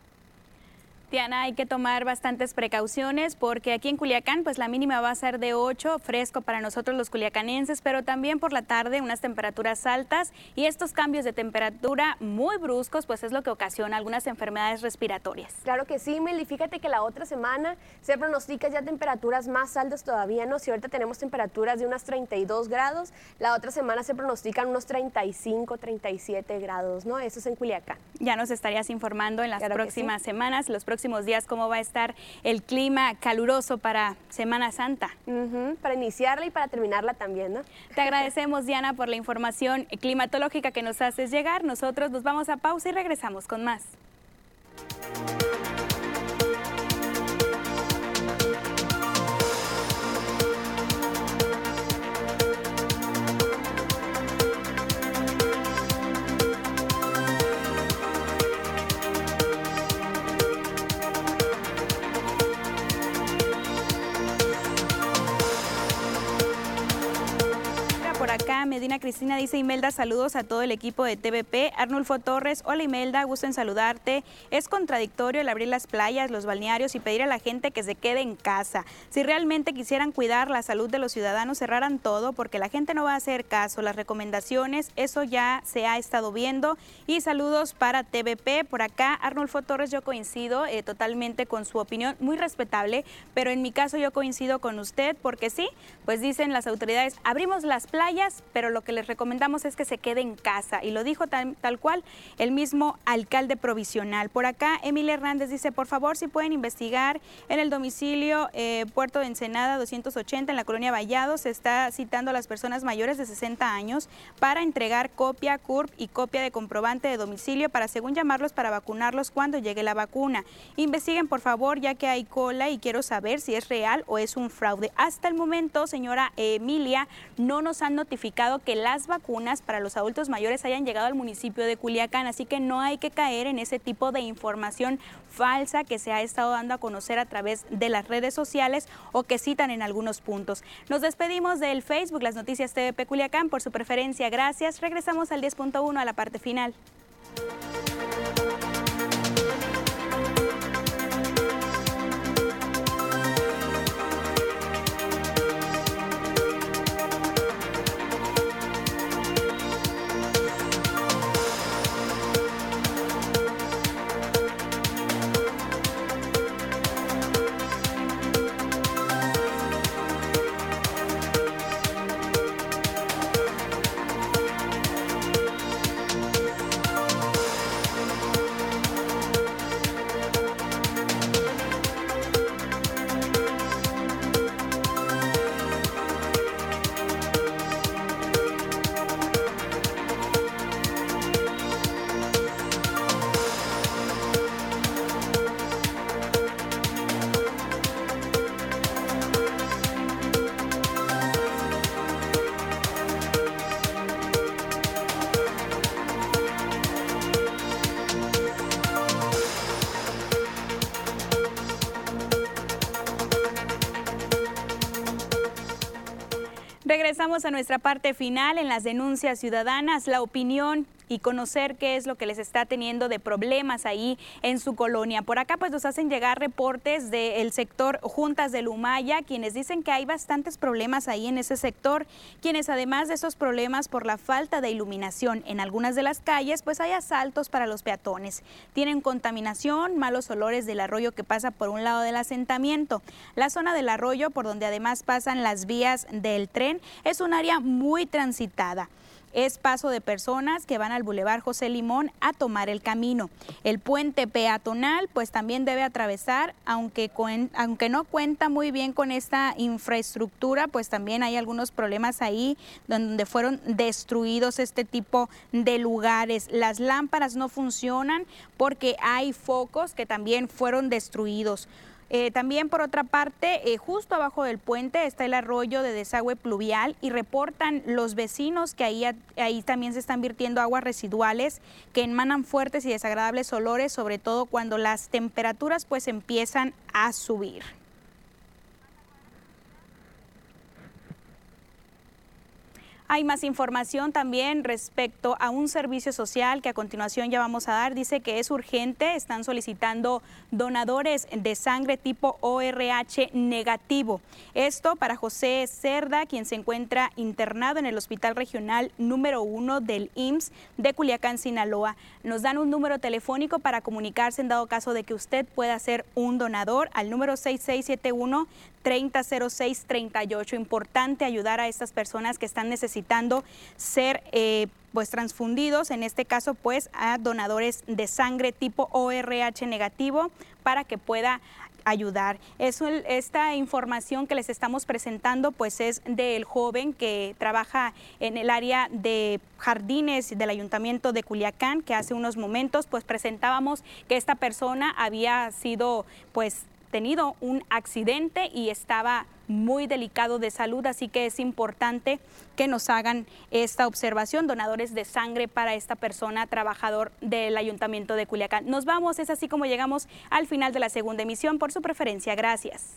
Tiana, hay que tomar bastantes precauciones porque aquí en Culiacán pues la mínima va a ser de 8, fresco para nosotros los culiacanenses, pero también por la tarde unas temperaturas altas y estos cambios de temperatura muy bruscos pues es lo que ocasiona algunas enfermedades respiratorias. Claro que sí, Mel, y fíjate que la otra semana se pronostica ya temperaturas más altas todavía, ¿no? Si ahorita tenemos temperaturas de unas 32 grados, la otra semana se pronostican unos 35, 37 grados, ¿no? Eso es en Culiacán. Ya nos estarías informando en las próximas semanas, los próximos próximos días cómo va a estar el clima caluroso para Semana Santa. para iniciarla y para terminarla también, ¿no? Te agradecemos, Diana, por la información climatológica que nos haces llegar. Nosotros nos vamos a pausa y regresamos con más. Medina Cristina dice Imelda, saludos a todo el equipo de TVP. Arnulfo Torres, hola Imelda, gusto en saludarte. Es contradictorio el abrir las playas, los balnearios y pedir a la gente que se quede en casa. Si realmente quisieran cuidar la salud de los ciudadanos, cerraran todo porque la gente no va a hacer caso. Las recomendaciones, eso ya se ha estado viendo. Y saludos para TVP. Por acá, Arnulfo Torres, yo coincido eh, totalmente con su opinión, muy respetable, pero en mi caso yo coincido con usted porque sí, pues dicen las autoridades, abrimos las playas, pero lo que les recomendamos es que se quede en casa. Y lo dijo tal, cual el mismo alcalde provisional. Por acá, Emilia Hernández dice, por favor, si pueden investigar en el domicilio eh, Puerto de Ensenada 280 en la colonia Vallado, se está citando a las personas mayores de 60 años para entregar copia CURP y copia de comprobante de domicilio para, según llamarlos, para vacunarlos cuando llegue la vacuna. Investiguen, por favor, ya que hay cola y quiero saber si es real o es un fraude. Hasta el momento, señora Emilia, no nos han notificado que las vacunas para los adultos mayores hayan llegado al municipio de Culiacán, así que no hay que caer en ese tipo de información falsa que se ha estado dando a conocer a través de las redes sociales o que citan en algunos puntos. Nos despedimos del Facebook, las noticias TVP Culiacán, por su preferencia. Gracias. Regresamos al 10.1 a la parte final. Regresamos a nuestra parte final en las denuncias ciudadanas, la opinión y conocer qué es lo que les está teniendo de problemas ahí en su colonia. Por acá pues nos hacen llegar reportes del sector Juntas del Humaya, quienes dicen que hay bastantes problemas ahí en ese sector, quienes además de esos problemas por la falta de iluminación en algunas de las calles, pues hay asaltos para los peatones. Tienen contaminación, malos olores del arroyo que pasa por un lado del asentamiento. La zona del arroyo, por donde además pasan las vías del tren, es un área muy transitada es paso de personas que van al Boulevard José Limón a tomar el camino. El puente peatonal pues también debe atravesar, aunque, aunque no cuenta muy bien con esta infraestructura, pues también hay algunos problemas ahí donde fueron destruidos este tipo de lugares. Las lámparas no funcionan porque hay focos que también fueron destruidos. Eh, también por otra parte, eh, justo abajo del puente está el arroyo de desagüe pluvial y reportan los vecinos que ahí, ahí también se están virtiendo aguas residuales que emanan fuertes y desagradables olores, sobre todo cuando las temperaturas pues empiezan a subir. Hay más información también respecto a un servicio social que a continuación ya vamos a dar. Dice que es urgente, están solicitando donadores de sangre tipo ORH negativo. Esto para José Cerda, quien se encuentra internado en el Hospital Regional número 1 del IMSS de Culiacán, Sinaloa. Nos dan un número telefónico para comunicarse en dado caso de que usted pueda ser un donador al número 6671 300638. Importante ayudar a estas personas que están necesitando ser eh, pues transfundidos, en este caso pues a donadores de sangre tipo ORH negativo para que pueda ayudar. Eso, esta información que les estamos presentando pues es del joven que trabaja en el área de jardines del ayuntamiento de Culiacán, que hace unos momentos pues presentábamos que esta persona había sido pues tenido un accidente y estaba muy delicado de salud, así que es importante que nos hagan esta observación, donadores de sangre para esta persona, trabajador del Ayuntamiento de Culiacán. Nos vamos, es así como llegamos al final de la segunda emisión por su preferencia. Gracias.